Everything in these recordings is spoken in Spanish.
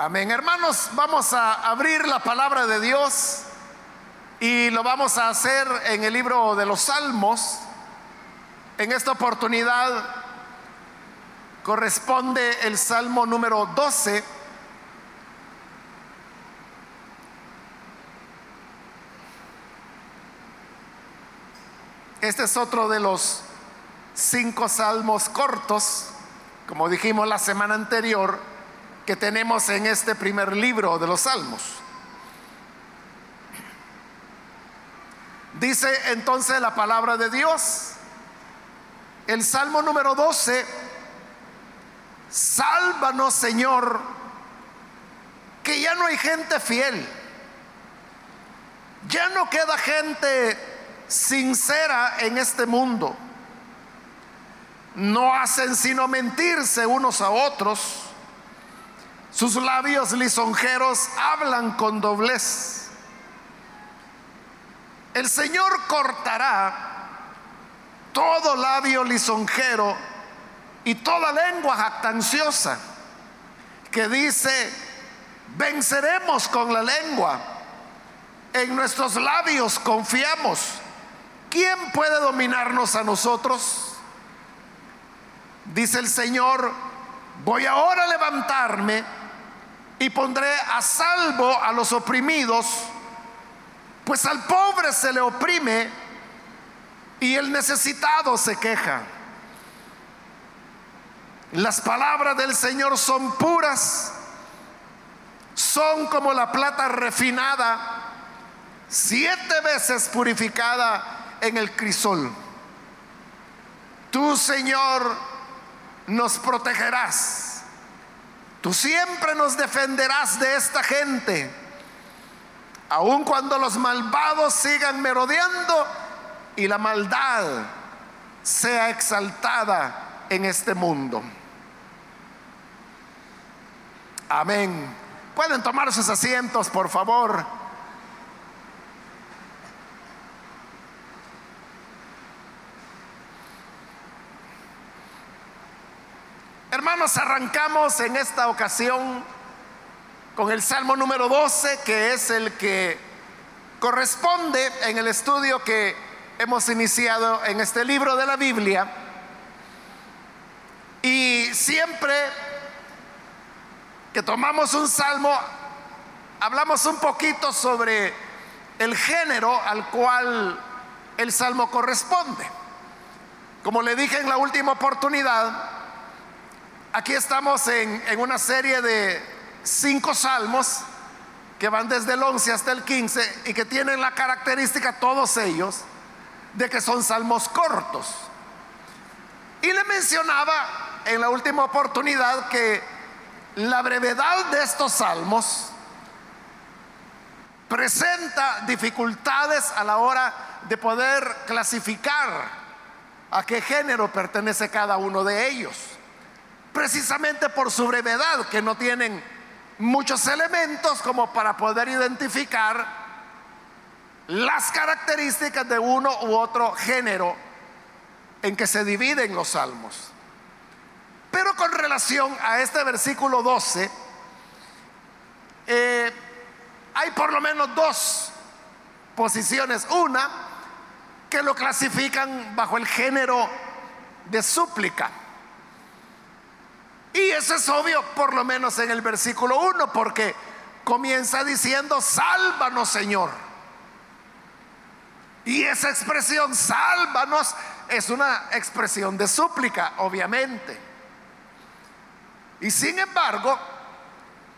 Amén. Hermanos, vamos a abrir la palabra de Dios y lo vamos a hacer en el libro de los Salmos. En esta oportunidad corresponde el Salmo número 12. Este es otro de los cinco salmos cortos, como dijimos la semana anterior, que tenemos en este primer libro de los salmos. Dice entonces la palabra de Dios, el salmo número 12, sálvanos Señor, que ya no hay gente fiel, ya no queda gente sincera en este mundo no hacen sino mentirse unos a otros. Sus labios lisonjeros hablan con doblez. El Señor cortará todo labio lisonjero y toda lengua jactanciosa que dice, venceremos con la lengua, en nuestros labios confiamos. ¿Quién puede dominarnos a nosotros? Dice el Señor, voy ahora a levantarme y pondré a salvo a los oprimidos, pues al pobre se le oprime y el necesitado se queja. Las palabras del Señor son puras, son como la plata refinada, siete veces purificada en el crisol. Tú, Señor, nos protegerás. Tú siempre nos defenderás de esta gente. Aun cuando los malvados sigan merodeando y la maldad sea exaltada en este mundo. Amén. Pueden tomar sus asientos, por favor. Hermanos, arrancamos en esta ocasión con el Salmo número 12, que es el que corresponde en el estudio que hemos iniciado en este libro de la Biblia. Y siempre que tomamos un salmo, hablamos un poquito sobre el género al cual el salmo corresponde. Como le dije en la última oportunidad, Aquí estamos en, una serie de cinco salmos que van desde el 11 hasta el 15 y que tienen la característica, todos ellos, de que son salmos cortos. Y le mencionaba en la última oportunidad que la brevedad de estos salmos presenta dificultades a la hora de poder clasificar a qué género pertenece cada uno de ellos precisamente por su brevedad, que no tienen muchos elementos como para poder identificar las características de uno u otro género en que se dividen los salmos. Pero con relación a este versículo 12, eh, hay por lo menos dos posiciones. Una, que lo clasifican bajo el género de súplica. Y eso es obvio, por lo menos en el versículo 1, porque comienza diciendo, sálvanos Señor. Y esa expresión, sálvanos, es una expresión de súplica, obviamente. Y sin embargo,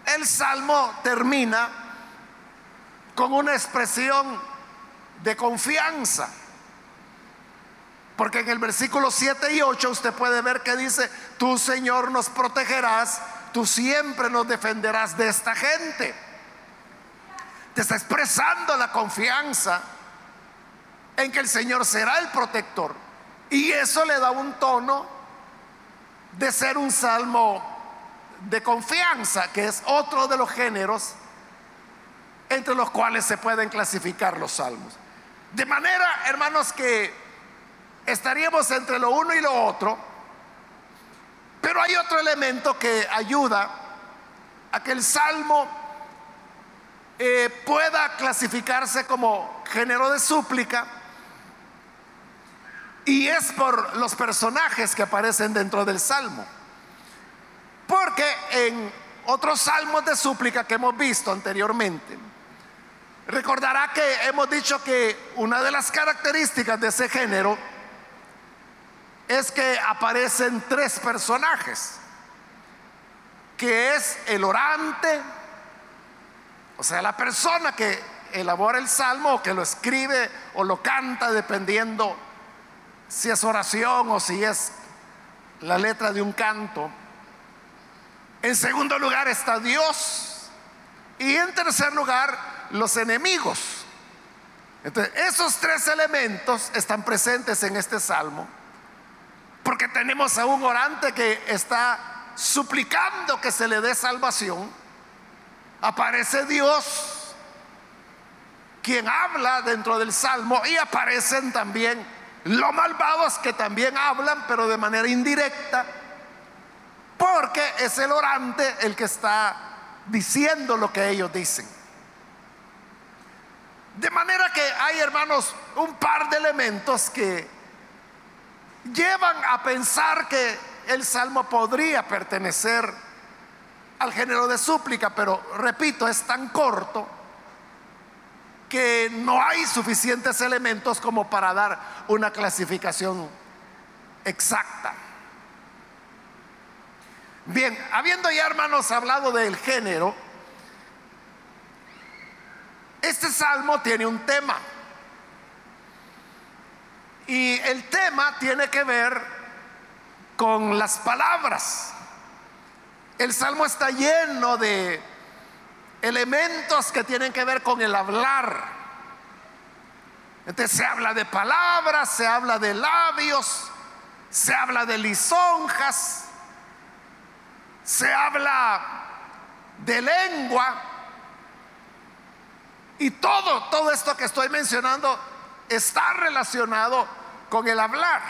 el salmo termina con una expresión de confianza. Porque en el versículo 7 y 8 usted puede ver que dice, tú Señor nos protegerás, tú siempre nos defenderás de esta gente. Te está expresando la confianza en que el Señor será el protector. Y eso le da un tono de ser un salmo de confianza, que es otro de los géneros entre los cuales se pueden clasificar los salmos. De manera, hermanos, que estaríamos entre lo uno y lo otro, pero hay otro elemento que ayuda a que el salmo eh, pueda clasificarse como género de súplica y es por los personajes que aparecen dentro del salmo. Porque en otros salmos de súplica que hemos visto anteriormente, recordará que hemos dicho que una de las características de ese género es que aparecen tres personajes, que es el orante, o sea, la persona que elabora el salmo o que lo escribe o lo canta dependiendo si es oración o si es la letra de un canto. En segundo lugar está Dios. Y en tercer lugar, los enemigos. Entonces, esos tres elementos están presentes en este salmo. Porque tenemos a un orante que está suplicando que se le dé salvación. Aparece Dios, quien habla dentro del salmo, y aparecen también los malvados que también hablan, pero de manera indirecta, porque es el orante el que está diciendo lo que ellos dicen. De manera que hay, hermanos, un par de elementos que llevan a pensar que el salmo podría pertenecer al género de súplica, pero repito, es tan corto que no hay suficientes elementos como para dar una clasificación exacta. Bien, habiendo ya hermanos hablado del género, este salmo tiene un tema. Y el tema tiene que ver con las palabras. El salmo está lleno de elementos que tienen que ver con el hablar. Entonces se habla de palabras, se habla de labios, se habla de lisonjas, se habla de lengua. Y todo, todo esto que estoy mencionando está relacionado con el hablar.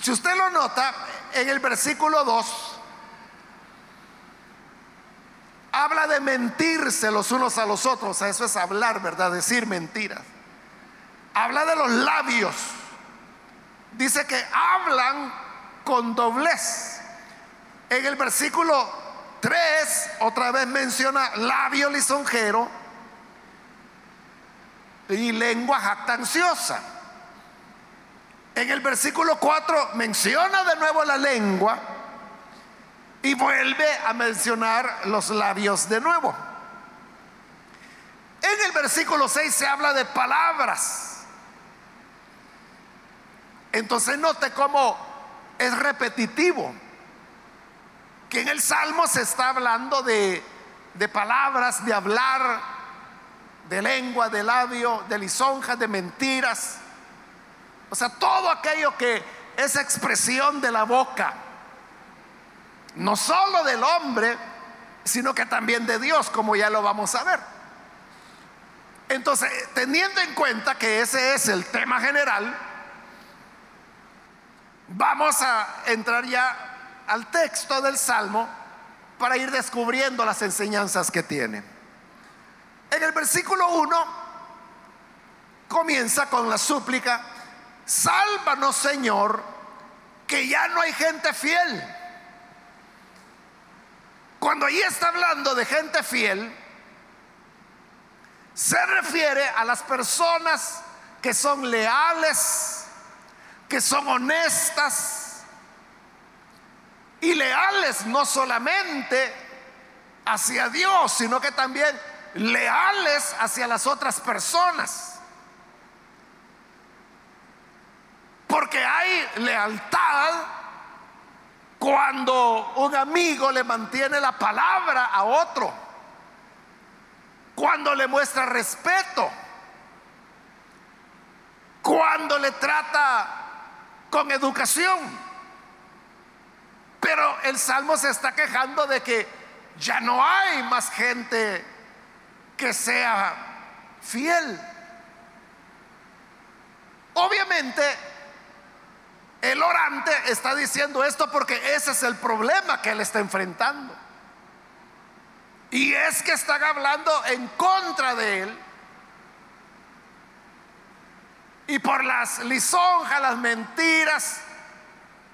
Si usted lo nota, en el versículo 2 habla de mentirse los unos a los otros, eso es hablar, ¿verdad? Decir mentiras. Habla de los labios. Dice que hablan con doblez. En el versículo 3 otra vez menciona labio lisonjero y lengua jactanciosa. En el versículo 4 menciona de nuevo la lengua y vuelve a mencionar los labios de nuevo. En el versículo 6 se habla de palabras. Entonces note cómo es repetitivo. Que en el Salmo se está hablando de, de palabras, de hablar, de lengua, de labio, de lisonjas, de mentiras. O sea, todo aquello que es expresión de la boca no solo del hombre, sino que también de Dios, como ya lo vamos a ver. Entonces, teniendo en cuenta que ese es el tema general, vamos a entrar ya al texto del Salmo para ir descubriendo las enseñanzas que tiene. En el versículo 1 comienza con la súplica, sálvanos Señor, que ya no hay gente fiel. Cuando ahí está hablando de gente fiel, se refiere a las personas que son leales, que son honestas y leales no solamente hacia Dios, sino que también leales hacia las otras personas. Porque hay lealtad cuando un amigo le mantiene la palabra a otro. Cuando le muestra respeto. Cuando le trata con educación. Pero el Salmo se está quejando de que ya no hay más gente que sea fiel. Obviamente el orante está diciendo esto porque ese es el problema que él está enfrentando. Y es que están hablando en contra de él. Y por las lisonjas, las mentiras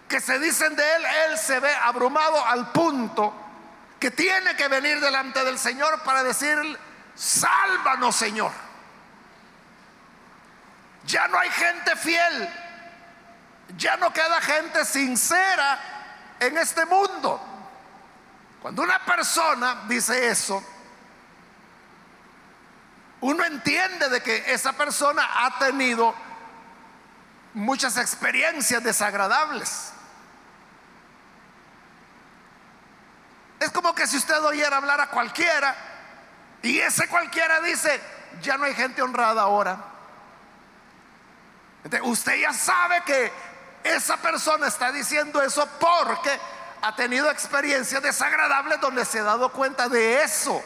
que se dicen de él, él se ve abrumado al punto que tiene que venir delante del Señor para decir, sálvanos Señor. Ya no hay gente fiel, ya no queda gente sincera en este mundo. Cuando una persona dice eso, uno entiende de que esa persona ha tenido muchas experiencias desagradables. Es como que si usted oyera hablar a cualquiera y ese cualquiera dice, ya no hay gente honrada ahora. usted ya sabe que esa persona está diciendo eso porque ha tenido experiencias desagradables donde se ha dado cuenta de eso,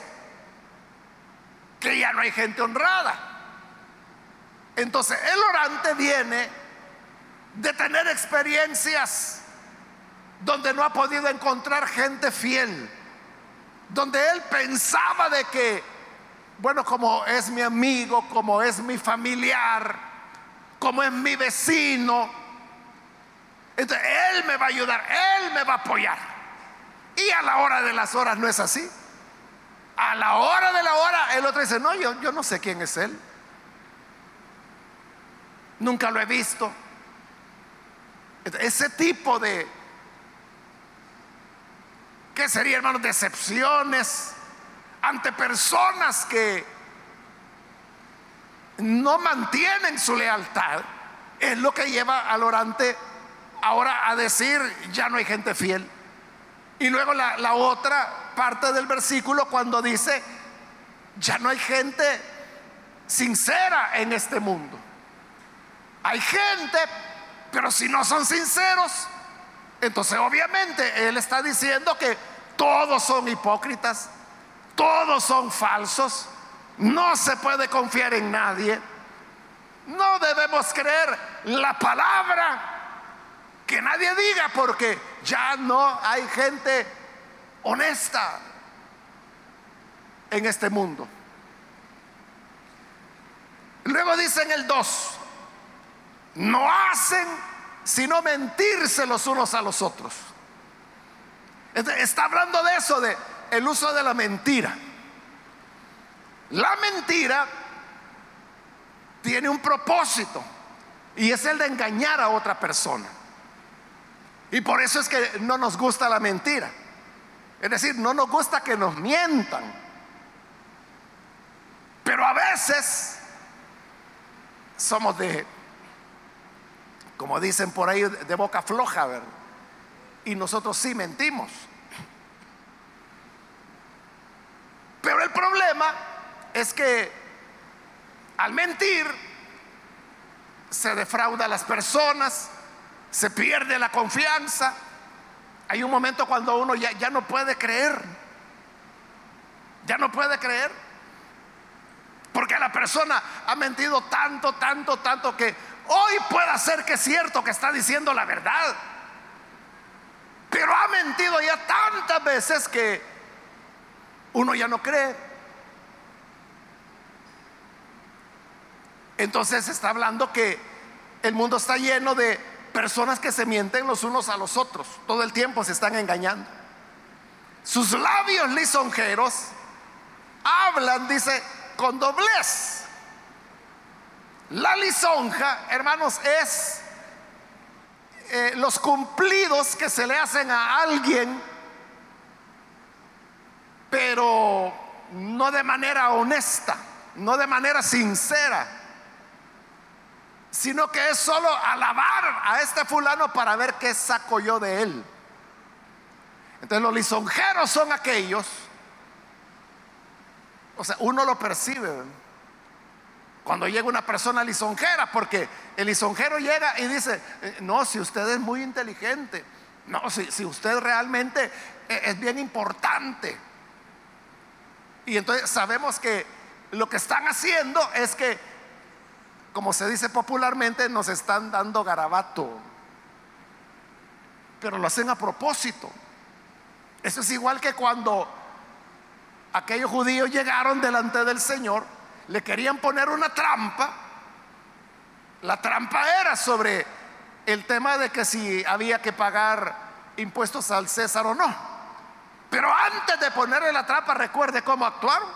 que ya no hay gente honrada. Entonces el orante viene de tener experiencias donde no ha podido encontrar gente fiel, donde él pensaba de que, bueno, como es mi amigo, como es mi familiar, como es mi vecino, entonces él me va a ayudar, él me va a apoyar. Y a la hora de las horas no es así. A la hora de la hora el otro dice, no, yo, yo no sé quién es él. Nunca lo he visto. Ese tipo de, ¿qué sería, hermano? Decepciones ante personas que no mantienen su lealtad, es lo que lleva al orante ahora a decir, ya no hay gente fiel. Y luego la otra parte del versículo cuando dice, ya no hay gente sincera en este mundo. Hay gente, pero si no son sinceros, entonces obviamente él está diciendo que todos son hipócritas, todos son falsos, no se puede confiar en nadie. No debemos creer la palabra que nadie diga porque ya no hay gente honesta en este mundo. Luego dice en el 2, no hacen sino mentirse los unos a los otros. Está hablando de eso, de el uso de la mentira. La mentira tiene un propósito y es el de engañar a otra persona. Y por eso es que no nos gusta la mentira. Es decir, no nos gusta que nos mientan. Pero a veces somos de como dicen por ahí, de boca floja, ¿verdad? Y nosotros sí mentimos. Pero el problema es que al mentir se defrauda a las personas, se pierde la confianza. Hay un momento cuando uno ya, ya no puede creer, ya no puede creer, porque la persona ha mentido tanto, tanto, tanto que Hoy puede ser que es cierto que está diciendo la verdad, pero ha mentido ya tantas veces que uno ya no cree. Entonces está hablando que el mundo está lleno de personas que se mienten los unos a los otros. Todo el tiempo se están engañando. Sus labios lisonjeros hablan, dice, con doblez. La lisonja, hermanos, es eh, los cumplidos que se le hacen a alguien, pero no de manera honesta, no de manera sincera, sino que es solo alabar a este fulano para ver qué saco yo de él. Entonces los lisonjeros son aquellos, o sea, uno lo percibe. Cuando llega una persona lisonjera, porque el lisonjero llega y dice, eh, no, si usted es muy inteligente, no, si, usted realmente eh, es bien importante. Y entonces sabemos que lo que están haciendo es que, como se dice popularmente, nos están dando garabato. Pero lo hacen a propósito. Eso es igual que cuando aquellos judíos llegaron delante del Señor, le querían poner una trampa. La trampa era sobre el tema de que si había que pagar impuestos al César o no. Pero antes de ponerle la trampa, recuerde cómo actuaron.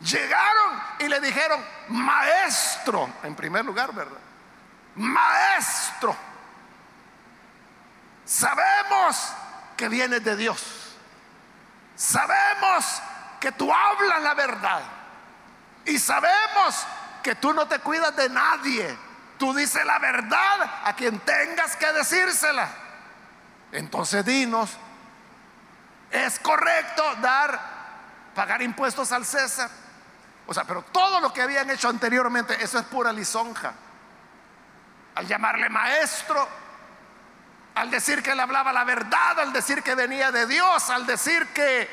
Llegaron y le dijeron, maestro, en primer lugar, ¿verdad? Maestro, sabemos que vienes de Dios. Sabemos que tú hablas la verdad. Y sabemos que tú no te cuidas de nadie. Tú dices la verdad a quien tengas que decírsela. Entonces dinos, ¿es correcto dar, pagar impuestos al César? O sea, pero todo lo que habían hecho anteriormente, eso es pura lisonja. Al llamarle maestro, al decir que él hablaba la verdad, al decir que venía de Dios, al decir que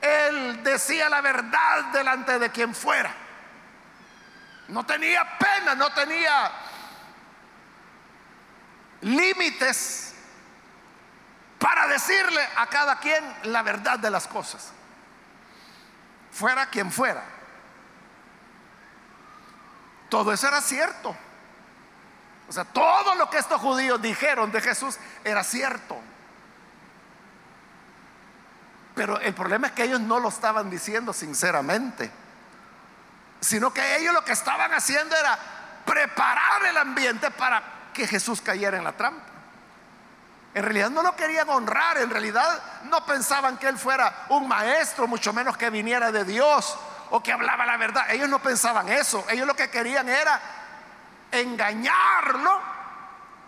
él decía la verdad delante de quien fuera. No tenía pena, no tenía límites para decirle a cada quien la verdad de las cosas. Fuera quien fuera. Todo eso era cierto. O sea, todo lo que estos judíos dijeron de Jesús era cierto. Pero el problema es que ellos no lo estaban diciendo sinceramente, sino que ellos lo que estaban haciendo era preparar el ambiente para que Jesús cayera en la trampa. En realidad no lo querían honrar, en realidad no pensaban que él fuera un maestro, mucho menos que viniera de Dios o que hablaba la verdad. Ellos no pensaban eso, ellos lo que querían era engañarlo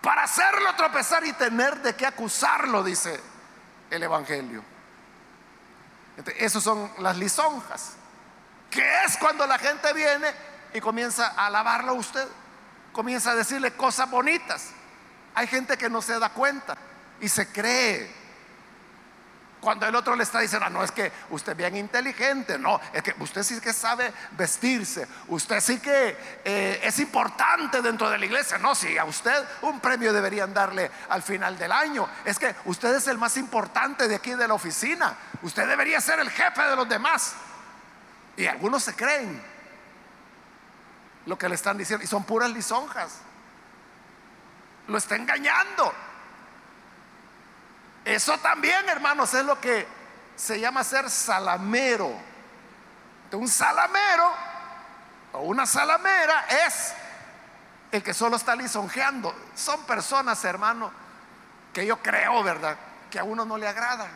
para hacerlo tropezar y tener de qué acusarlo, dice el Evangelio. Esas son las lisonjas, que es cuando la gente viene y comienza a alabarlo a usted, comienza a decirle cosas bonitas. Hay gente que no se da cuenta y se cree cuando el otro le está diciendo, ah, no, es que usted es bien inteligente, no, es que usted sí que sabe vestirse, usted sí que eh, es importante dentro de la iglesia, no, si a usted un premio deberían darle al final del año, es que usted es el más importante de aquí de la oficina, usted debería ser el jefe de los demás. Y algunos se creen lo que le están diciendo y son puras lisonjas, lo está engañando. Eso también, hermanos, es lo que se llama ser salamero. Un salamero o una salamera es el que solo está lisonjeando. Son personas, hermano, que yo creo, ¿verdad? Que a uno no le agrada.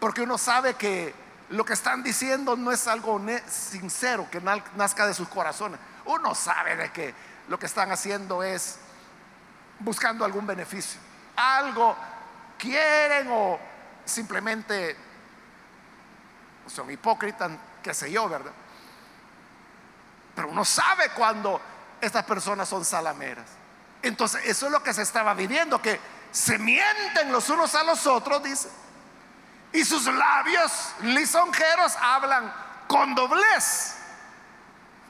Porque uno sabe que lo que están diciendo no es algo sincero, que nazca de sus corazones. Uno sabe de que lo que están haciendo es buscando algún beneficio. Algo quieren o simplemente son hipócritas, qué sé yo, ¿verdad? Pero uno sabe cuando estas personas son salameras. Entonces, eso es lo que se estaba viviendo, que se mienten los unos a los otros, dice. Y sus labios lisonjeros hablan con doblez.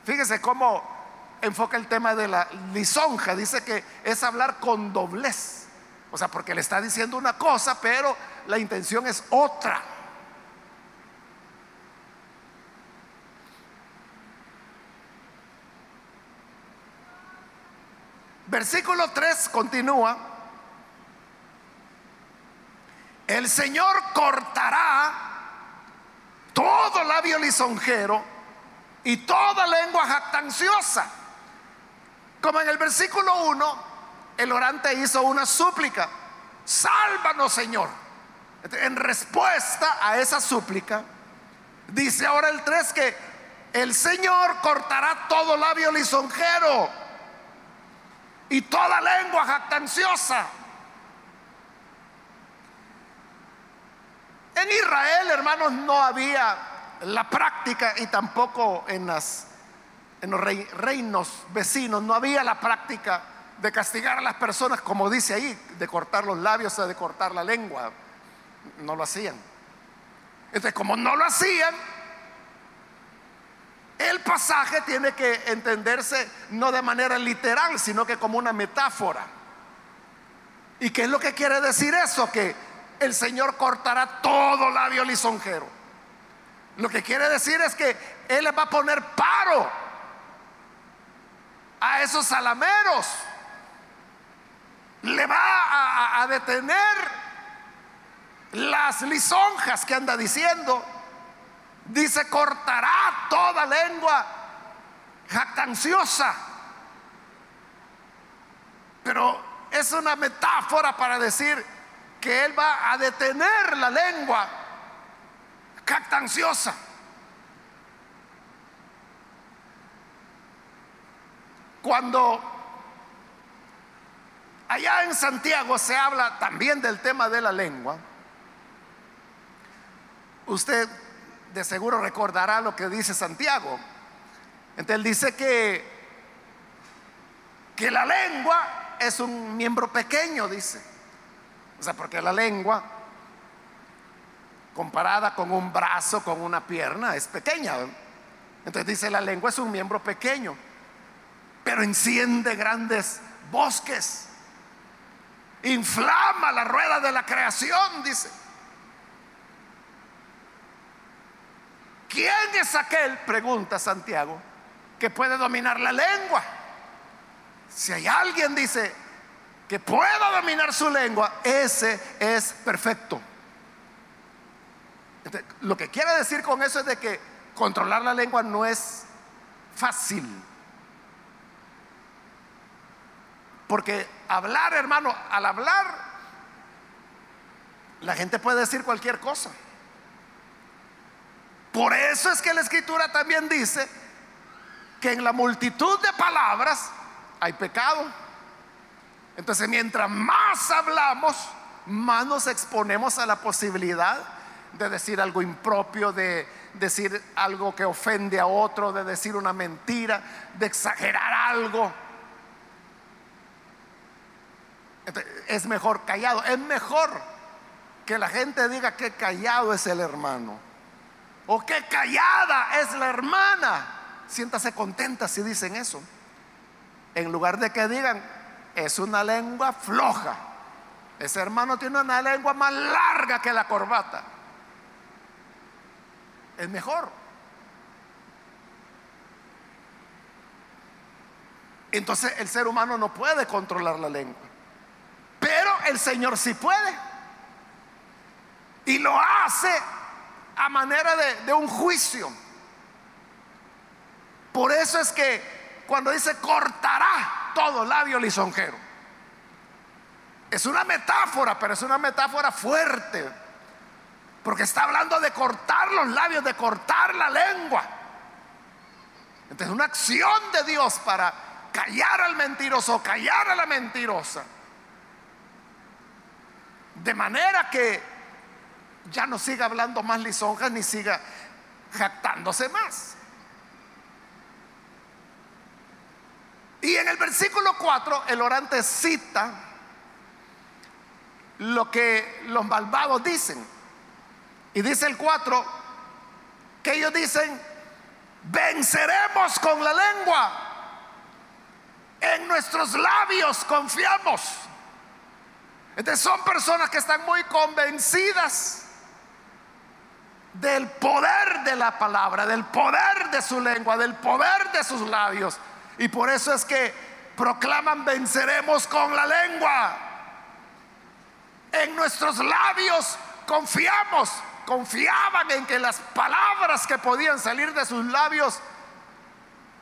Fíjese cómo enfoca el tema de la lisonja. Dice que es hablar con doblez. O sea, porque le está diciendo una cosa, pero la intención es otra. Versículo 3 continúa. El Señor cortará todo labio lisonjero y toda lengua jactanciosa. Como en el versículo 1 el orante hizo una súplica, sálvanos Señor. En respuesta a esa súplica, dice ahora el 3 que el Señor cortará todo labio lisonjero y toda lengua jactanciosa. En Israel, hermanos, no había la práctica y tampoco en, en los reinos vecinos no había la práctica de castigar a las personas, como dice ahí, de cortar los labios o de cortar la lengua. No lo hacían. Entonces, como no lo hacían, el pasaje tiene que entenderse no de manera literal, sino que como una metáfora. ¿Y qué es lo que quiere decir eso? Que el Señor cortará todo labio lisonjero. Lo que quiere decir es que Él va a poner paro a esos salameros. Le va a, detener las lisonjas que anda diciendo. Dice, cortará toda lengua jactanciosa. Pero es una metáfora para decir que Él va a detener la lengua jactanciosa. Cuando allá en Santiago se habla también del tema de la lengua, usted de seguro recordará lo que dice Santiago. Entonces él dice que, que la lengua es un miembro pequeño, dice. O sea, porque la lengua, comparada con un brazo, con una pierna, es pequeña. Entonces dice, la lengua es un miembro pequeño, pero enciende grandes bosques. Inflama la rueda de la creación, dice. ¿Quién es aquel, pregunta Santiago, que puede dominar la lengua? Si hay alguien, dice, que pueda dominar su lengua, ese es perfecto. lo que quiere decir con eso es de que controlar la lengua no es fácil. Porque hablar, hermano, al hablar, la gente puede decir cualquier cosa. Por eso es que la escritura también dice que en la multitud de palabras hay pecado. Entonces, mientras más hablamos, más nos exponemos a la posibilidad de decir algo impropio, de decir algo que ofende a otro, de decir una mentira, de exagerar algo. Es mejor callado, es mejor que la gente diga que callado es el hermano o qué callada es la hermana. Siéntase contenta si dicen eso. En lugar de que digan, es una lengua floja. Ese hermano tiene una lengua más larga que la corbata. Es mejor. Entonces el ser humano no puede controlar la lengua. El Señor sí puede. Y lo hace a manera de, un juicio. Por eso es que cuando dice cortará todo labio lisonjero, es una metáfora, pero es una metáfora fuerte, porque está hablando de cortar los labios, de cortar la lengua. Entonces, una acción de Dios para callar al mentiroso, callar a la mentirosa. De manera que ya no siga hablando más lisonjas ni siga jactándose más. Y en el versículo 4 el orante cita lo que los malvados dicen. Y dice el 4 que ellos dicen, venceremos con la lengua, en nuestros labios confiamos. Entonces son personas que están muy convencidas del poder de la palabra, del poder de su lengua, del poder de sus labios. Y por eso es que proclaman venceremos con la lengua. En nuestros labios confiamos, confiaban en que las palabras que podían salir de sus labios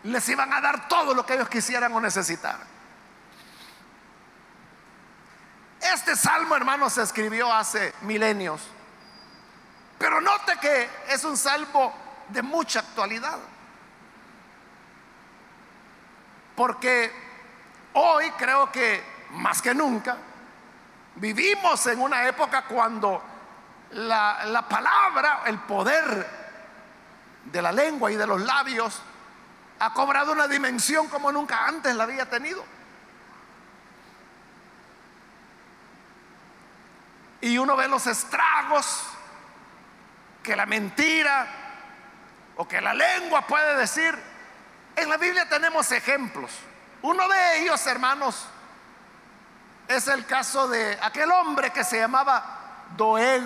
les iban a dar todo lo que ellos quisieran o necesitaran. Este salmo, hermanos, se escribió hace milenios. Pero note que es un salmo de mucha actualidad. Porque hoy creo que más que nunca vivimos en una época cuando la, la, palabra, el poder de la lengua y de los labios ha cobrado una dimensión como nunca antes la había tenido. Y uno ve los estragos que la mentira o que la lengua puede decir. En la Biblia tenemos ejemplos. Uno de ellos, hermanos, es el caso de aquel hombre que se llamaba Doeg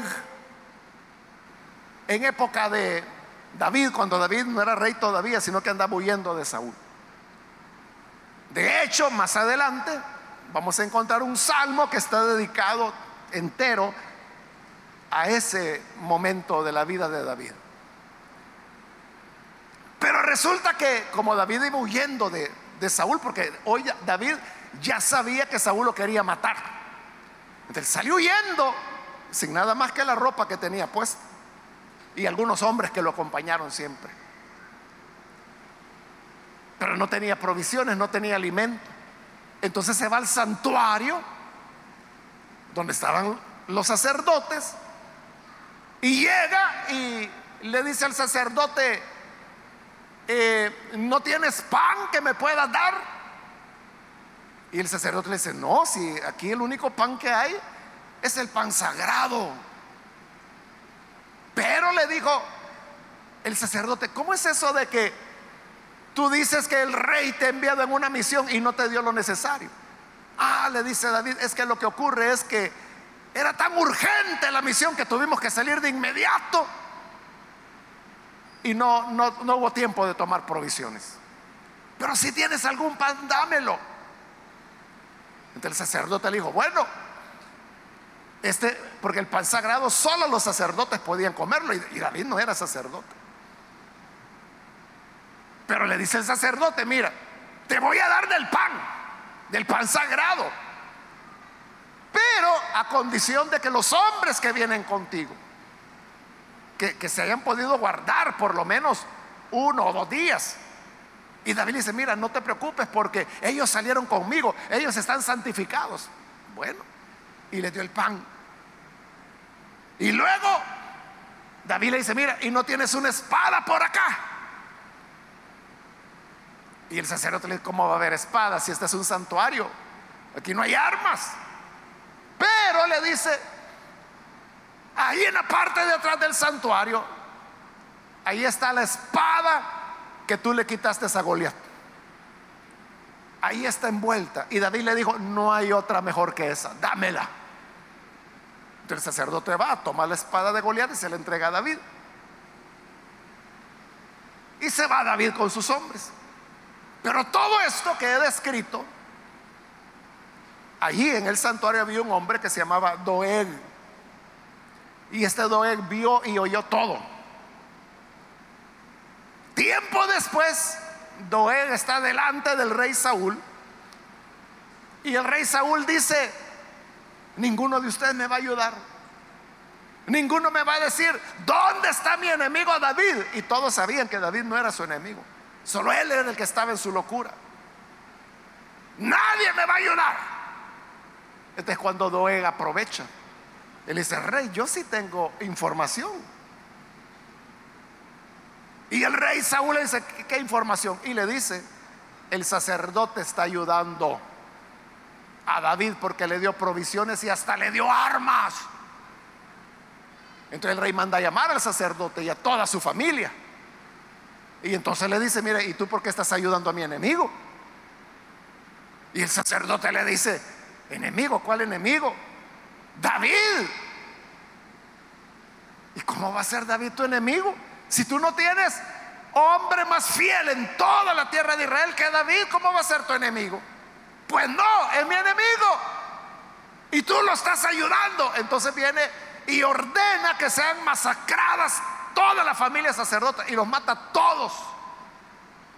en época de David, cuando David no era rey todavía, sino que andaba huyendo de Saúl. De hecho, más adelante vamos a encontrar un salmo que está dedicado entero a ese momento de la vida de David. Pero resulta que como David iba huyendo de, de Saúl, porque hoy David ya sabía que Saúl lo quería matar. Entonces salió huyendo sin nada más que la ropa que tenía puesta y algunos hombres que lo acompañaron siempre. Pero no tenía provisiones, no tenía alimento. Entonces se va al santuario donde estaban los sacerdotes y llega y le dice al sacerdote, eh, ¿no tienes pan que me puedas dar? Y el sacerdote le dice, no, si aquí el único pan que hay es el pan sagrado. Pero le dijo el sacerdote, ¿cómo es eso de que tú dices que el rey te ha enviado en una misión y no te dio lo necesario? Ah, le dice David, es que lo que ocurre es que era tan urgente la misión que tuvimos que salir de inmediato y no, no, no hubo tiempo de tomar provisiones. Pero si tienes algún pan, dámelo. Entonces el sacerdote le dijo, bueno, este, porque el pan sagrado solo los sacerdotes podían comerlo y David no era sacerdote. Pero le dice el sacerdote, mira, te voy a dar del pan, del pan sagrado, pero a condición de que los hombres que vienen contigo, que, que se hayan podido guardar por lo menos uno o dos días, y David dice, mira, no te preocupes porque ellos salieron conmigo, ellos están santificados. Bueno, y le dio el pan. Y luego David le dice, mira, y no tienes una espada por acá. Y el sacerdote le dice, ¿cómo va a haber espada si este es un santuario? Aquí no hay armas. Pero le dice, ahí en la parte de atrás del santuario, ahí está la espada que tú le quitaste a Goliat. Ahí está envuelta. Y David le dijo, no hay otra mejor que esa, dámela. Entonces el sacerdote va, toma la espada de Goliat y se la entrega a David. Y se va David con sus hombres. Pero todo esto que he descrito, allí en el santuario había un hombre que se llamaba Doeg. Y este Doeg vio y oyó todo. Tiempo después, Doeg está delante del rey Saúl. Y el rey Saúl dice, ninguno de ustedes me va a ayudar. Ninguno me va a decir, ¿dónde está mi enemigo David? Y todos sabían que David no era su enemigo. Solo él era el que estaba en su locura. Nadie me va a ayudar. Este es cuando Doeg aprovecha. Él dice, rey, yo sí tengo información. Y el rey Saúl le dice, ¿qué, información? Y le dice, el sacerdote está ayudando a David porque le dio provisiones y hasta le dio armas. Entonces el rey manda a llamar al sacerdote y a toda su familia. Y entonces le dice, mire, ¿y tú por qué estás ayudando a mi enemigo? Y el sacerdote le dice, enemigo, ¿cuál enemigo? David. ¿Y cómo va a ser David tu enemigo? Si tú no tienes hombre más fiel en toda la tierra de Israel que David, ¿cómo va a ser tu enemigo? Pues no, es mi enemigo. Y tú lo estás ayudando. Entonces viene y ordena que sean masacradas todas las familias sacerdotes y los mata a todos.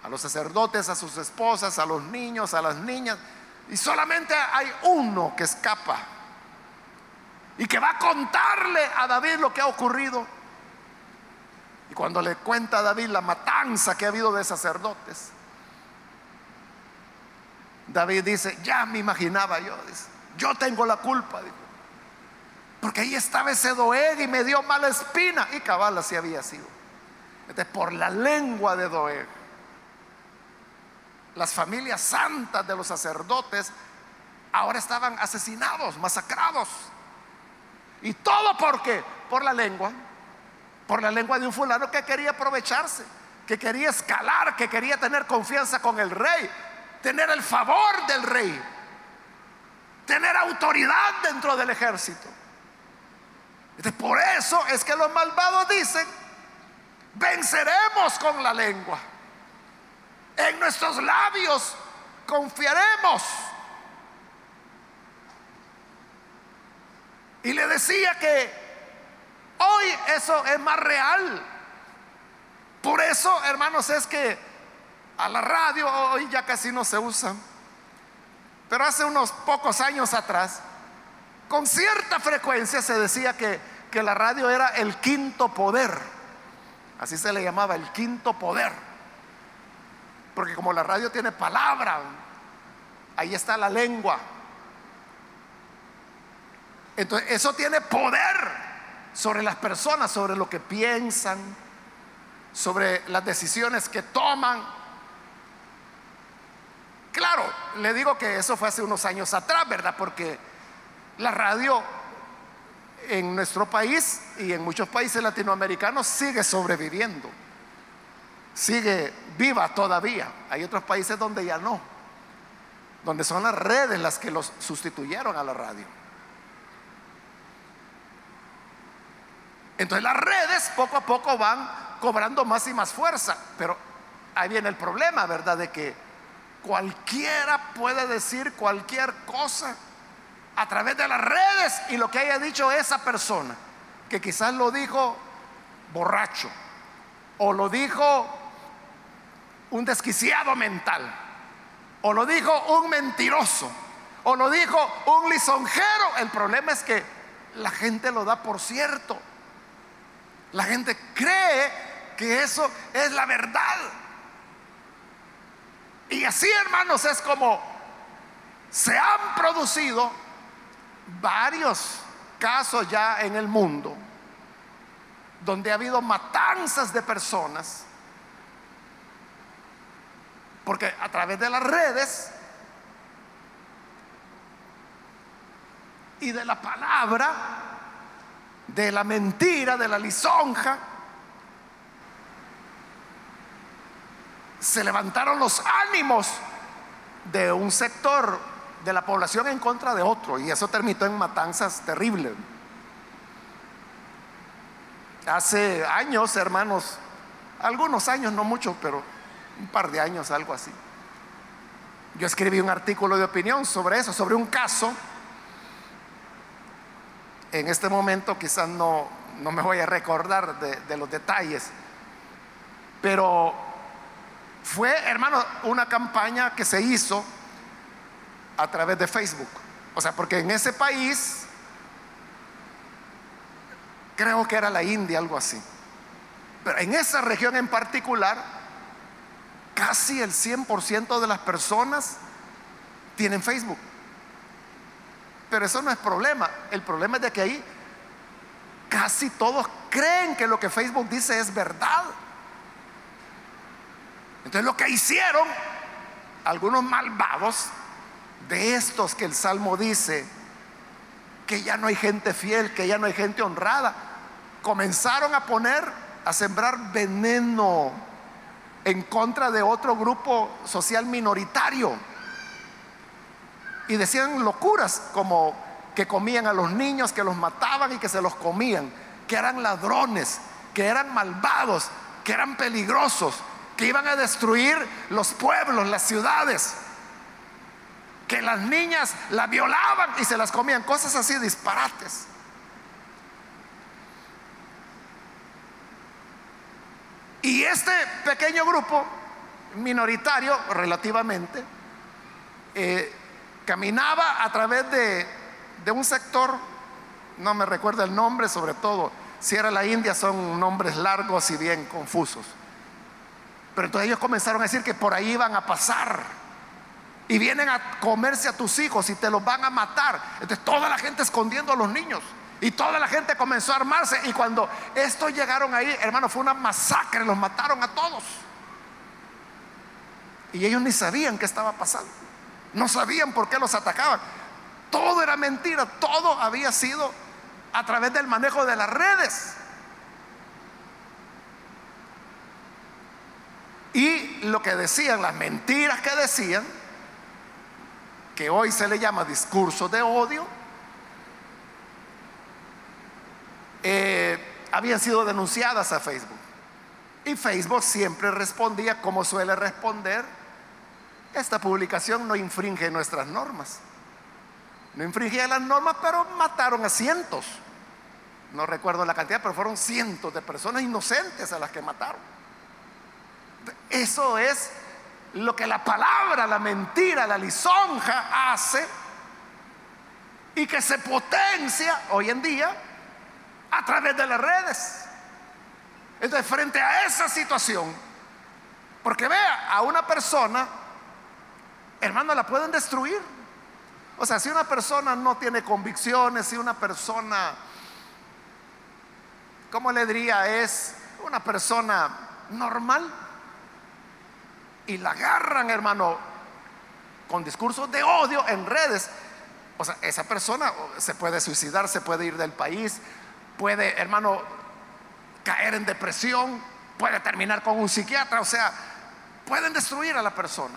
A los sacerdotes, a sus esposas, a los niños, a las niñas. Y solamente hay uno que escapa y que va a contarle a David lo que ha ocurrido. Y cuando le cuenta a David la matanza que ha habido de sacerdotes, David dice, ya me imaginaba yo, yo tengo la culpa, porque ahí estaba ese Doeg y me dio mala espina, y cabal así había sido. Entonces, por la lengua de Doeg, las familias santas de los sacerdotes ahora estaban asesinados, masacrados. ¿Y todo por qué? Por la lengua por la lengua de un fulano que quería aprovecharse, que quería escalar, que quería tener confianza con el rey, tener el favor del rey, tener autoridad dentro del ejército. Por eso es que los malvados dicen, venceremos con la lengua. En nuestros labios confiaremos. Y le decía que hoy eso es más real. Por eso, hermanos, es que a la radio hoy ya casi no se usa. Pero hace unos pocos años atrás, con cierta frecuencia se decía que, que la radio era el quinto poder. Así se le llamaba, el quinto poder. Porque como la radio tiene palabra, ahí está la lengua. Entonces, eso tiene poder sobre las personas, sobre lo que piensan, sobre las decisiones que toman. Claro, le digo que eso fue hace unos años atrás, ¿verdad? Porque la radio en nuestro país y en muchos países latinoamericanos sigue sobreviviendo, sigue viva todavía. Hay otros países donde ya no, donde son las redes las que los sustituyeron a la radio. Entonces las redes poco a poco van cobrando más y más fuerza, pero ahí viene el problema, ¿verdad? De que cualquiera puede decir cualquier cosa a través de las redes y lo que haya dicho esa persona, que quizás lo dijo borracho o lo dijo un desquiciado mental o lo dijo un mentiroso o lo dijo un lisonjero. El problema es que la gente lo da por cierto. La gente cree que eso es la verdad. Y así, hermanos, es como se han producido varios casos ya en el mundo donde ha habido matanzas de personas, porque a través de las redes y de la palabra, de la mentira, de la lisonja, se levantaron los ánimos de un sector de la población en contra de otro y eso terminó en matanzas terribles. Hace años, hermanos, algunos años, no muchos, pero un par de años, algo así. Yo escribí un artículo de opinión sobre eso, sobre un caso. En este momento quizás no, no me voy a recordar de, de los detalles, pero fue, hermano, una campaña que se hizo a través de Facebook. O sea, porque en ese país, creo que era la India, algo así. Pero en esa región en particular, casi el 100% de las personas tienen Facebook. Pero eso no es problema. El problema es de que ahí casi todos creen que lo que Facebook dice es verdad. Entonces lo que hicieron algunos malvados de estos que el Salmo dice, que ya no hay gente fiel, que ya no hay gente honrada, comenzaron a poner, a sembrar veneno en contra de otro grupo social minoritario. Y decían locuras como que comían a los niños, que los mataban y que se los comían, que eran ladrones, que eran malvados, que eran peligrosos, que iban a destruir los pueblos, las ciudades que las niñas la violaban y se las comían, cosas así disparates. Y este pequeño grupo, minoritario relativamente, eh, caminaba a través de, de un sector, no me recuerdo el nombre, sobre todo si era la India, son nombres largos y bien confusos. Pero entonces ellos comenzaron a decir que por ahí iban a pasar y vienen a comerse a tus hijos y te los van a matar. Entonces toda la gente escondiendo a los niños. Y toda la gente comenzó a armarse. Y cuando estos llegaron ahí, hermano, fue una masacre. Los mataron a todos. Y ellos ni sabían qué estaba pasando. No sabían por qué los atacaban. Todo era mentira. Todo había sido a través del manejo de las redes. Y lo que decían, las mentiras que decían, que hoy se le llama discurso de odio, eh, habían sido denunciadas a Facebook. Y Facebook siempre respondía como suele responder, esta publicación no infringe nuestras normas. No infringía las normas, pero mataron a cientos. No recuerdo la cantidad, pero fueron cientos de personas inocentes a las que mataron. Eso es lo que la palabra, la mentira, la lisonja hace y que se potencia hoy en día a través de las redes. Entonces, frente a esa situación, porque vea, a una persona, hermano, la pueden destruir. O sea, si una persona no tiene convicciones, si una persona, ¿cómo le diría? Es una persona normal y la agarran, hermano, con discursos de odio en redes. O sea, esa persona se puede suicidar, se puede ir del país, puede, hermano, caer en depresión, puede terminar con un psiquiatra, o sea, pueden destruir a la persona.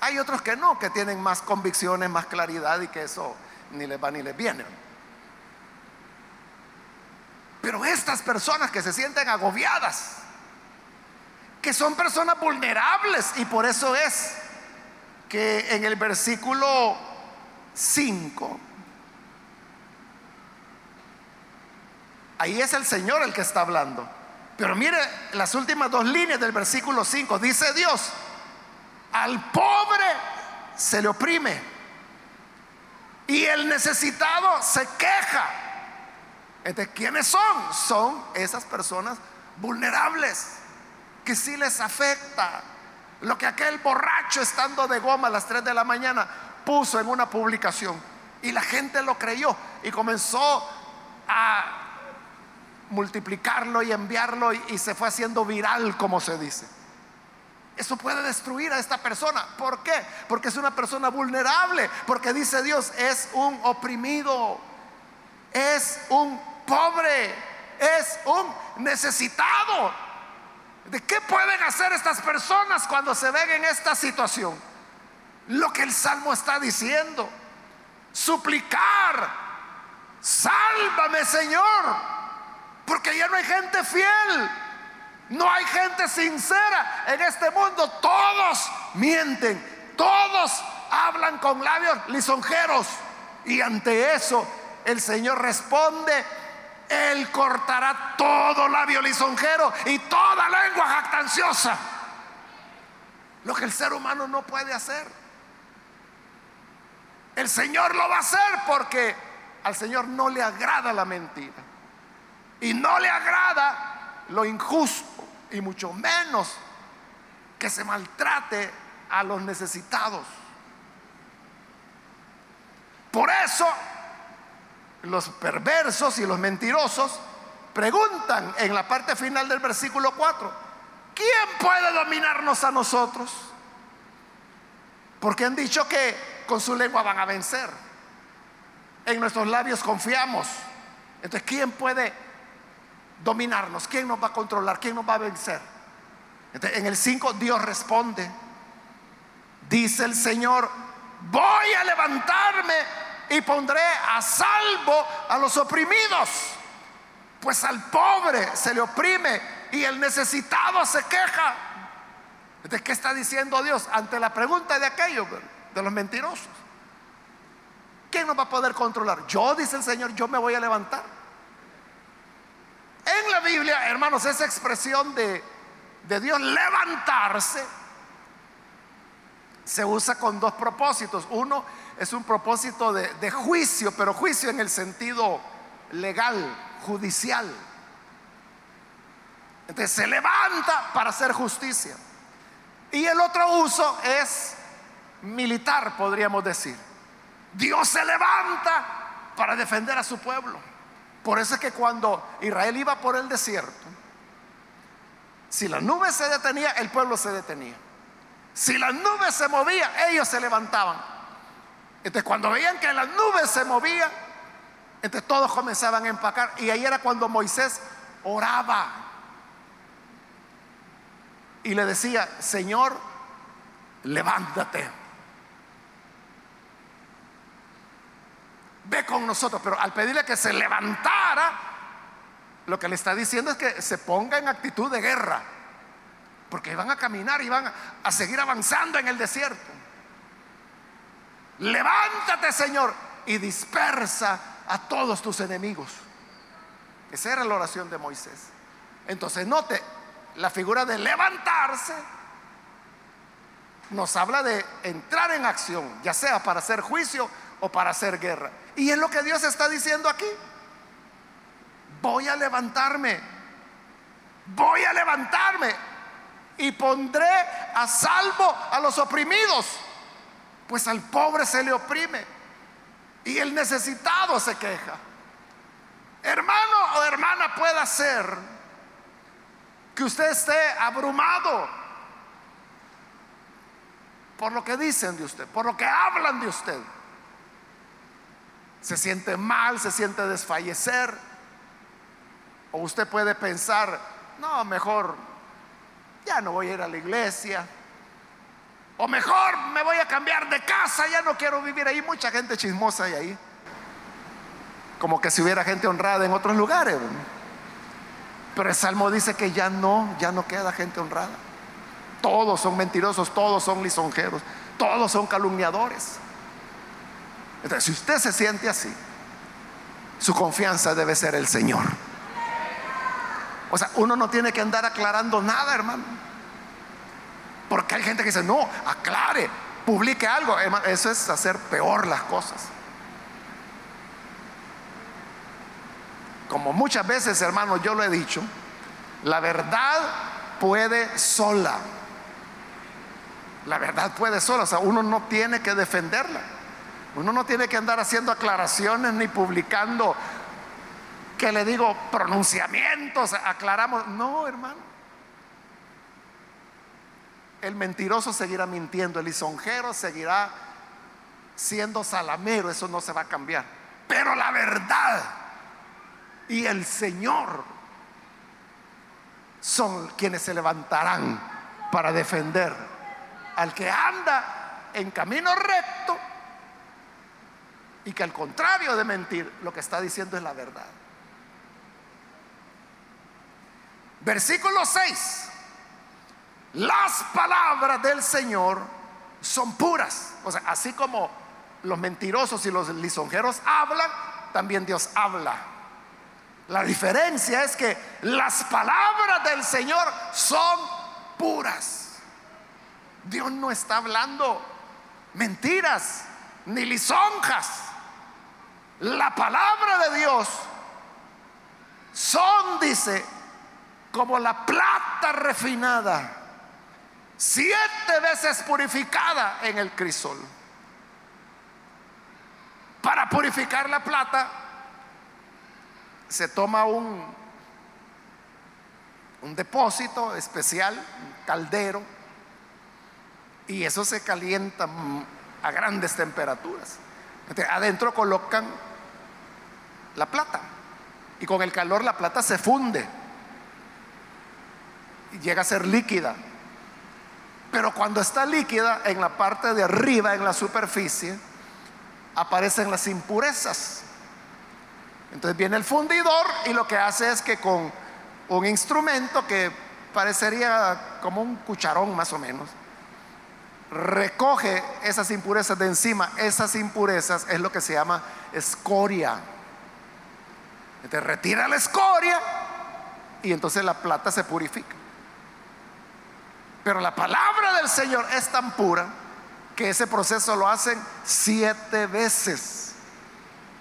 Hay otros que no, que tienen más convicciones, más claridad y que eso ni les va ni les viene. Pero estas personas que se sienten agobiadas, que son personas vulnerables y por eso es que en el versículo 5, ahí es el Señor el que está hablando. Pero mire las últimas dos líneas del versículo 5, dice Dios, al pobre se le oprime y el necesitado se queja. ¿De quiénes son? Son esas personas vulnerables que sí les afecta. Lo que aquel borracho estando de goma a las 3 de la mañana puso en una publicación. Y la gente lo creyó y comenzó a multiplicarlo y enviarlo y, se fue haciendo viral, como se dice. Eso puede destruir a esta persona. ¿Por qué? Porque es una persona vulnerable. Porque dice Dios, es un oprimido. Es un pobre. Es un necesitado. ¿De qué pueden hacer estas personas cuando se ven en esta situación? Lo que el Salmo está diciendo. Suplicar. Sálvame Señor. Porque ya no hay gente fiel. No hay gente sincera en este mundo. Todos mienten. Todos hablan con labios lisonjeros. Y ante eso el Señor responde él cortará todo labio lisonjero y toda lengua jactanciosa. Lo que el ser humano no puede hacer. El Señor lo va a hacer porque al Señor no le agrada la mentira. Y no le agrada lo injusto y mucho menos que se maltrate a los necesitados. Por eso los perversos y los mentirosos preguntan en la parte final del versículo 4, ¿quién puede dominarnos a nosotros? Porque han dicho que con su lengua van a vencer. En nuestros labios confiamos. Entonces, ¿quién puede dominarnos? ¿Quién nos va a controlar? ¿Quién nos va a vencer? en el 5 Dios responde. Dice el Señor, voy a levantarme y pondré a salvo a los oprimidos. Pues al pobre se le oprime y el necesitado se queja. ¿De qué está diciendo Dios? Ante la pregunta de aquellos, de los mentirosos. ¿Quién nos va a poder controlar? Yo, dice el Señor, yo me voy a levantar. En la Biblia, hermanos, esa expresión de, de Dios levantarse se usa con dos propósitos. Uno es un propósito de, juicio, pero juicio en el sentido legal, judicial. Entonces se levanta para hacer justicia. Y el otro uso es militar, podríamos decir. Dios se levanta para defender a su pueblo. Por eso es que cuando Israel iba por el desierto, si la nube se detenía, el pueblo se detenía. Si la nube se movía, ellos se levantaban. Entonces cuando veían que las nubes se movían, entonces todos comenzaban a empacar. Y ahí era cuando Moisés oraba. Y le decía, Señor, levántate. Ve con nosotros. Pero al pedirle que se levantara, lo que le está diciendo es que se ponga en actitud de guerra, porque van a caminar y van a seguir avanzando en el desierto. Levántate, Señor, y dispersa a todos tus enemigos. Esa era la oración de Moisés. Entonces, note, la figura de levantarse nos habla de entrar en acción, ya sea para hacer juicio o para hacer guerra. Y es lo que Dios está diciendo aquí. Voy a levantarme, voy a levantarme y pondré a salvo a los oprimidos, pues al pobre se le oprime y el necesitado se queja. Hermano o hermana puede ser que usted esté abrumado por lo que dicen de usted, por lo que hablan de usted. Se siente mal, se siente desfallecer. O usted puede pensar, no, mejor ya no voy a ir a la iglesia. O mejor me voy a cambiar de casa, ya no quiero vivir ahí. Mucha gente chismosa hay ahí. Como que si hubiera gente honrada en otros lugares. Pero el Salmo dice que ya no, ya no queda gente honrada. Todos son mentirosos, todos son lisonjeros, todos son calumniadores. Entonces, si usted se siente así, su confianza debe ser el Señor. O sea, uno no tiene que andar aclarando nada, hermano. Porque hay gente que dice, no, aclare, publique algo. eso es hacer peor las cosas. Como muchas veces, hermano, yo lo he dicho, la verdad puede sola. La verdad puede sola, o sea, uno no tiene que defenderla. Uno no tiene que andar haciendo aclaraciones ni publicando que le digo pronunciamientos, aclaramos. No, hermano. El mentiroso seguirá mintiendo, el lisonjero seguirá siendo salamero, eso no se va a cambiar. Pero la verdad y el Señor son quienes se levantarán para defender al que anda en camino recto y que al contrario de mentir, lo que está diciendo es la verdad. Versículo 6. Las palabras del Señor son puras. O sea, así como los mentirosos y los lisonjeros hablan, también Dios habla. La diferencia es que las palabras del Señor son puras. Dios no está hablando mentiras ni lisonjas. La palabra de Dios son, dice, como la plata refinada, siete veces purificada en el crisol. Para purificar la plata se toma un, un depósito especial, un caldero, y eso se calienta a grandes temperaturas. adentro colocan la plata y con el calor la plata se funde llega a ser líquida. Pero cuando está líquida, en la parte de arriba, en la superficie, aparecen las impurezas. Entonces viene el fundidor y lo que hace es que con un instrumento que parecería como un cucharón más o menos, recoge esas impurezas de encima. Esas impurezas es lo que se llama escoria. Entonces retira la escoria y entonces la plata se purifica. Pero la palabra del Señor es tan pura que ese proceso lo hacen siete veces.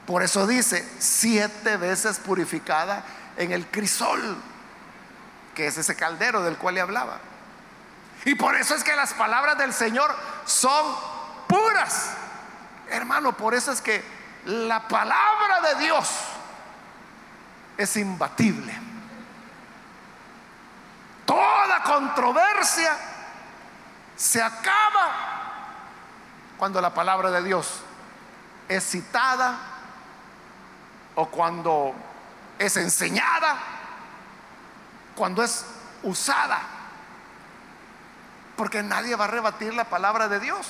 Por eso dice, siete veces purificada en el crisol, que es ese caldero del cual le hablaba. Y por eso es que las palabras del Señor son puras. Hermano, por eso es que la palabra de Dios es imbatible. Toda controversia se acaba cuando la palabra de Dios es citada o cuando es enseñada, cuando es usada. Porque nadie va a rebatir la palabra de Dios.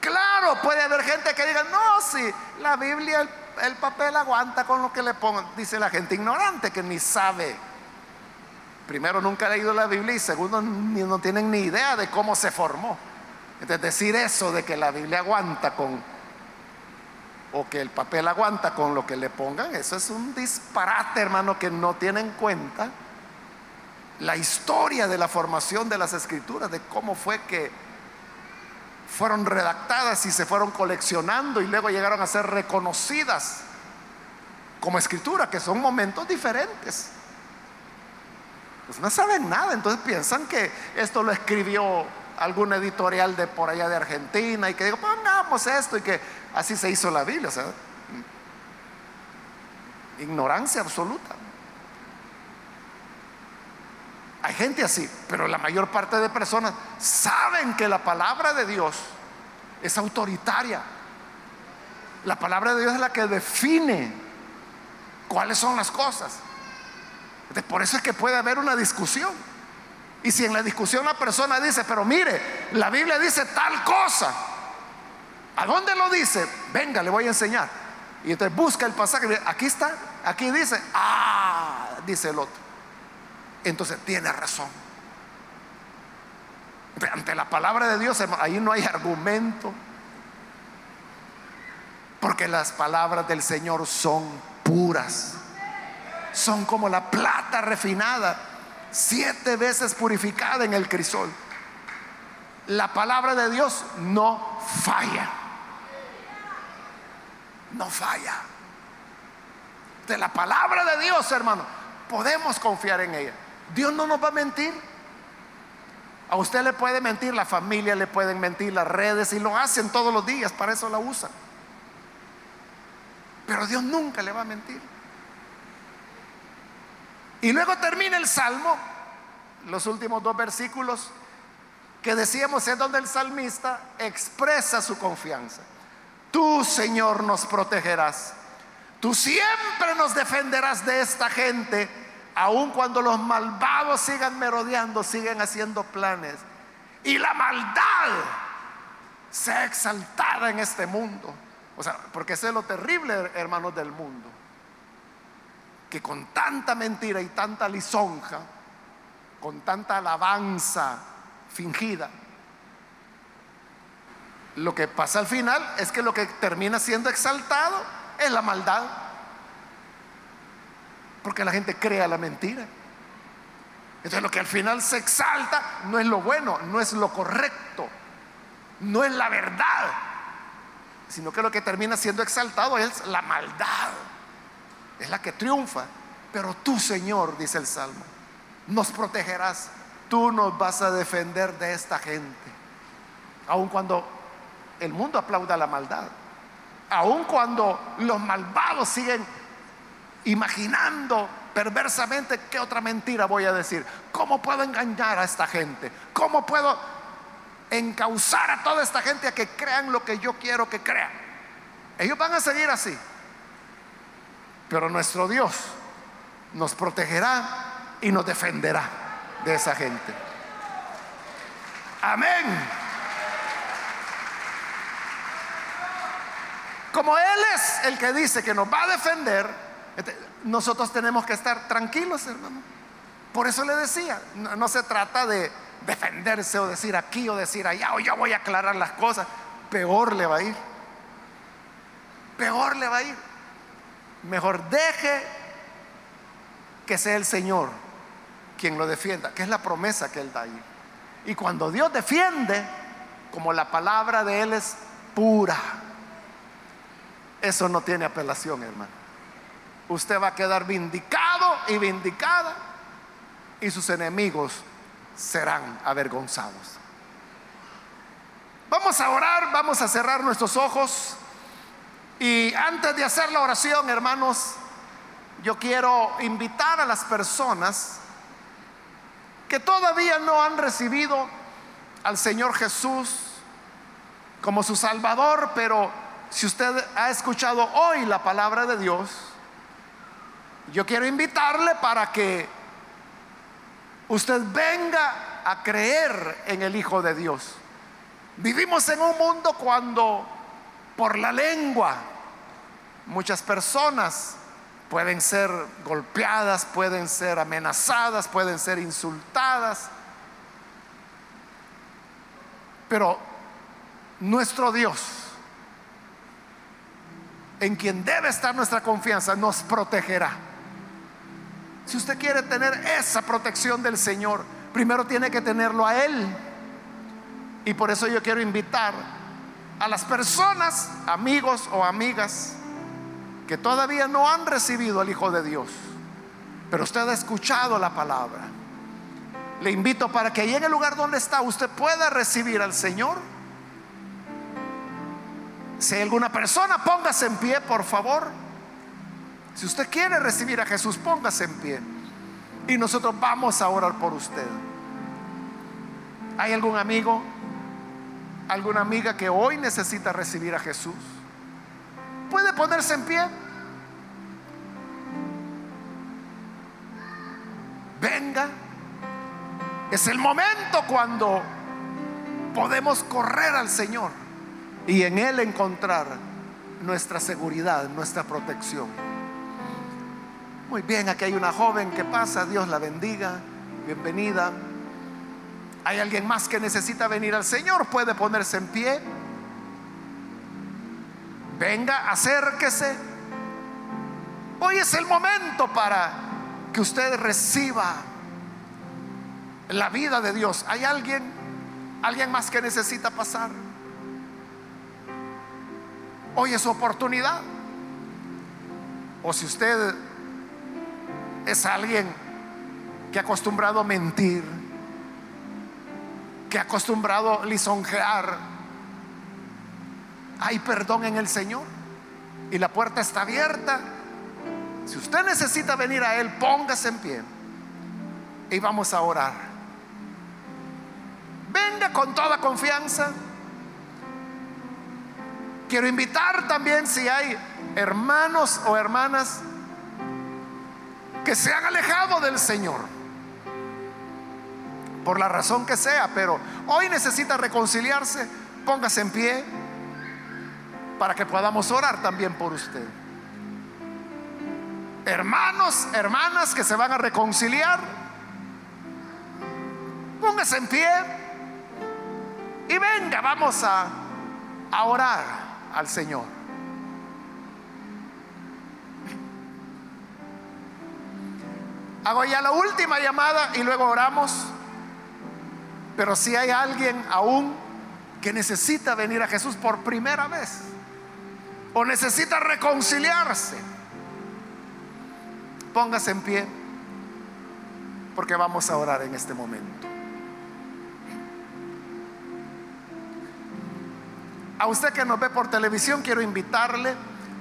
Claro, puede haber gente que diga, no, si la Biblia el papel aguanta con lo que le pongan. Dice la gente ignorante que ni sabe. Primero, nunca ha leído la Biblia y segundo, no tienen ni idea de cómo se formó. Entonces, decir eso de que la Biblia aguanta con, o que el papel aguanta con lo que le pongan, eso es un disparate, hermano, que no tiene en cuenta la historia de la formación de las escrituras, de cómo fue que fueron redactadas y se fueron coleccionando y luego llegaron a ser reconocidas como escritura, que son momentos diferentes. Pues no saben nada, entonces piensan que esto lo escribió algún editorial de por allá de Argentina y que digo, pongamos esto y que así se hizo la Biblia. Ignorancia absoluta. Hay gente así, pero la mayor parte de personas saben que la palabra de Dios es autoritaria. La palabra de Dios es la que define cuáles son las cosas. Por eso es que puede haber una discusión. Y si en la discusión la persona dice, pero mire, la Biblia dice tal cosa, ¿a dónde lo dice? Venga, le voy a enseñar. Y entonces busca el pasaje, aquí está, aquí dice, ah, dice el otro entonces tiene razón. Ante la palabra de Dios, ahí no hay argumento. Porque las palabras del Señor son puras. Son como la plata refinada, siete veces purificada en el crisol. La palabra de Dios no falla. No falla. De la palabra de Dios, hermano, podemos confiar en ella. Dios no nos va a mentir. A usted le puede mentir, la familia le pueden mentir, las redes, y lo hacen todos los días, para eso la usan. Pero Dios nunca le va a mentir. Y luego termina el salmo, los últimos dos versículos, que decíamos es donde el salmista expresa su confianza. Tú, Señor, nos protegerás. Tú siempre nos defenderás de esta gente aun cuando los malvados sigan merodeando, siguen haciendo planes, y la maldad sea exaltada en este mundo. O sea, porque eso es lo terrible, hermanos del mundo, que con tanta mentira y tanta lisonja, con tanta alabanza fingida, lo que pasa al final es que lo que termina siendo exaltado es la maldad. Porque la gente crea la mentira. Entonces lo que al final se exalta no es lo bueno, no es lo correcto, no es la verdad, sino que lo que termina siendo exaltado es la maldad, es la que triunfa. Pero tú, Señor, dice el Salmo, nos protegerás, tú nos vas a defender de esta gente, aun cuando el mundo aplauda la maldad, aun cuando los malvados siguen imaginando perversamente qué otra mentira voy a decir. ¿Cómo puedo engañar a esta gente? ¿Cómo puedo encauzar a toda esta gente a que crean lo que yo quiero que crean? Ellos van a seguir así. Pero nuestro Dios nos protegerá y nos defenderá de esa gente. Amén. Como Él es el que dice que nos va a defender, este, nosotros tenemos que estar tranquilos, hermano. Por eso le decía, no, se trata de defenderse o decir aquí o decir allá o yo voy a aclarar las cosas. Peor le va a ir. Peor le va a ir. Mejor deje que sea el Señor quien lo defienda, que es la promesa que Él da ahí. Y cuando Dios defiende, como la palabra de Él es pura, eso no tiene apelación, hermano usted va a quedar vindicado y vindicada y sus enemigos serán avergonzados. Vamos a orar, vamos a cerrar nuestros ojos y antes de hacer la oración, hermanos, yo quiero invitar a las personas que todavía no han recibido al Señor Jesús como su Salvador, pero si usted ha escuchado hoy la palabra de Dios, yo quiero invitarle para que usted venga a creer en el Hijo de Dios. Vivimos en un mundo cuando por la lengua Muchas personas pueden ser golpeadas, pueden ser amenazadas, pueden ser insultadas. Pero nuestro Dios, en quien debe estar nuestra confianza, nos protegerá. Si usted quiere tener esa protección del Señor, primero tiene que tenerlo a Él. Y por eso yo quiero invitar a las personas, amigos o amigas, que todavía no han recibido al Hijo de Dios, pero usted ha escuchado la palabra. Le invito para que ahí en el lugar donde está usted pueda recibir al Señor. Si hay alguna persona, póngase en pie, por favor. Si usted quiere recibir a Jesús, póngase en pie. Y nosotros vamos a orar por usted. ¿Hay algún amigo, alguna amiga que hoy necesita recibir a Jesús? ¿Puede ponerse en pie? Venga. Es el momento cuando podemos correr al Señor y en Él encontrar nuestra seguridad, nuestra protección. Muy bien, aquí hay una joven que pasa, Dios la bendiga, bienvenida. ¿Hay alguien más que necesita venir al Señor? Puede ponerse en pie. Venga, acérquese. Hoy es el momento para que usted reciba la vida de Dios. ¿Hay alguien? ¿Alguien más que necesita pasar? Hoy es oportunidad. O si usted es alguien que ha acostumbrado a mentir, que ha acostumbrado lisonjear, hay perdón en el Señor y la puerta está abierta. Si usted necesita venir a Él, póngase en pie y vamos a orar. Venga con toda confianza. Quiero invitar también si hay hermanos o hermanas que se han alejado del Señor, por la razón que sea, pero hoy necesita reconciliarse, póngase en pie para que podamos orar también por usted. Hermanos, hermanas que se van a reconciliar, póngase en pie y venga, vamos a, orar al Señor. Hago ya la última llamada y luego oramos. Pero si hay alguien aún que necesita venir a Jesús por primera vez o necesita reconciliarse, póngase en pie porque vamos a orar en este momento. A usted que nos ve por televisión, quiero invitarle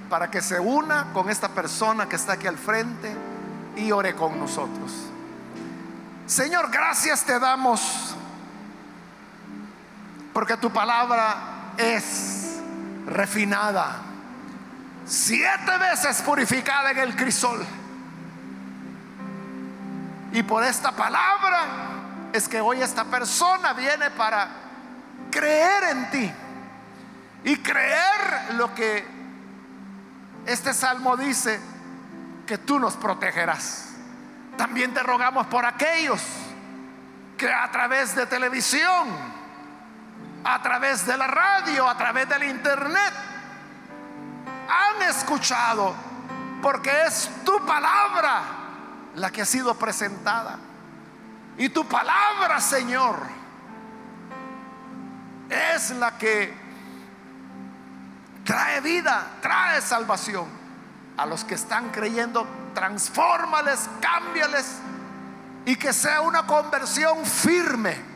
para que se una con esta persona que está aquí al frente y ore con nosotros. Señor, gracias te damos porque tu palabra es refinada, siete veces purificada en el crisol. Y por esta palabra es que hoy esta persona viene para creer en ti y creer lo que este salmo dice que tú nos protegerás. También te rogamos por aquellos que a través de televisión, a través de la radio, a través del internet, han escuchado, porque es tu palabra la que ha sido presentada. Y tu palabra, Señor, es la que trae vida, trae salvación. A los que están creyendo, transfórmales, cámbiales y que sea una conversión firme,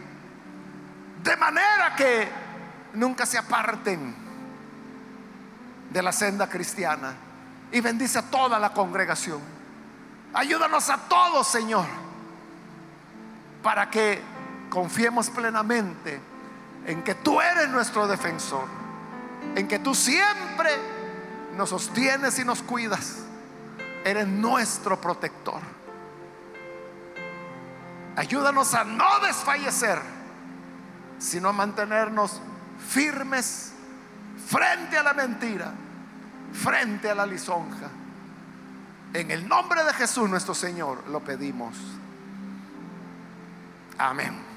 de manera que nunca se aparten de la senda cristiana. Y bendice a toda la congregación. Ayúdanos a todos, Señor, para que confiemos plenamente en que tú eres nuestro defensor, en que tú siempre nos sostienes y nos cuidas. Eres nuestro protector. Ayúdanos a no desfallecer, sino a mantenernos firmes frente a la mentira, frente a la lisonja. En el nombre de Jesús nuestro Señor lo pedimos. Amén.